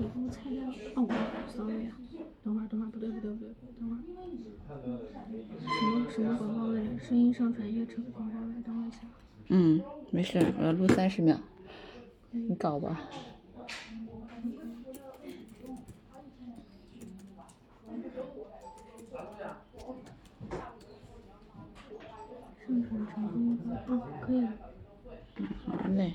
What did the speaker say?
底部材料。哦、，sorry 啊，等会儿，等会儿，不对，不对，不对，等会儿。什么什么广告位？声音上传越成广告位，等我一下。嗯，没事，我要录三十秒，你搞吧。上传成功了，嗯，可以了。嗯，好嘞。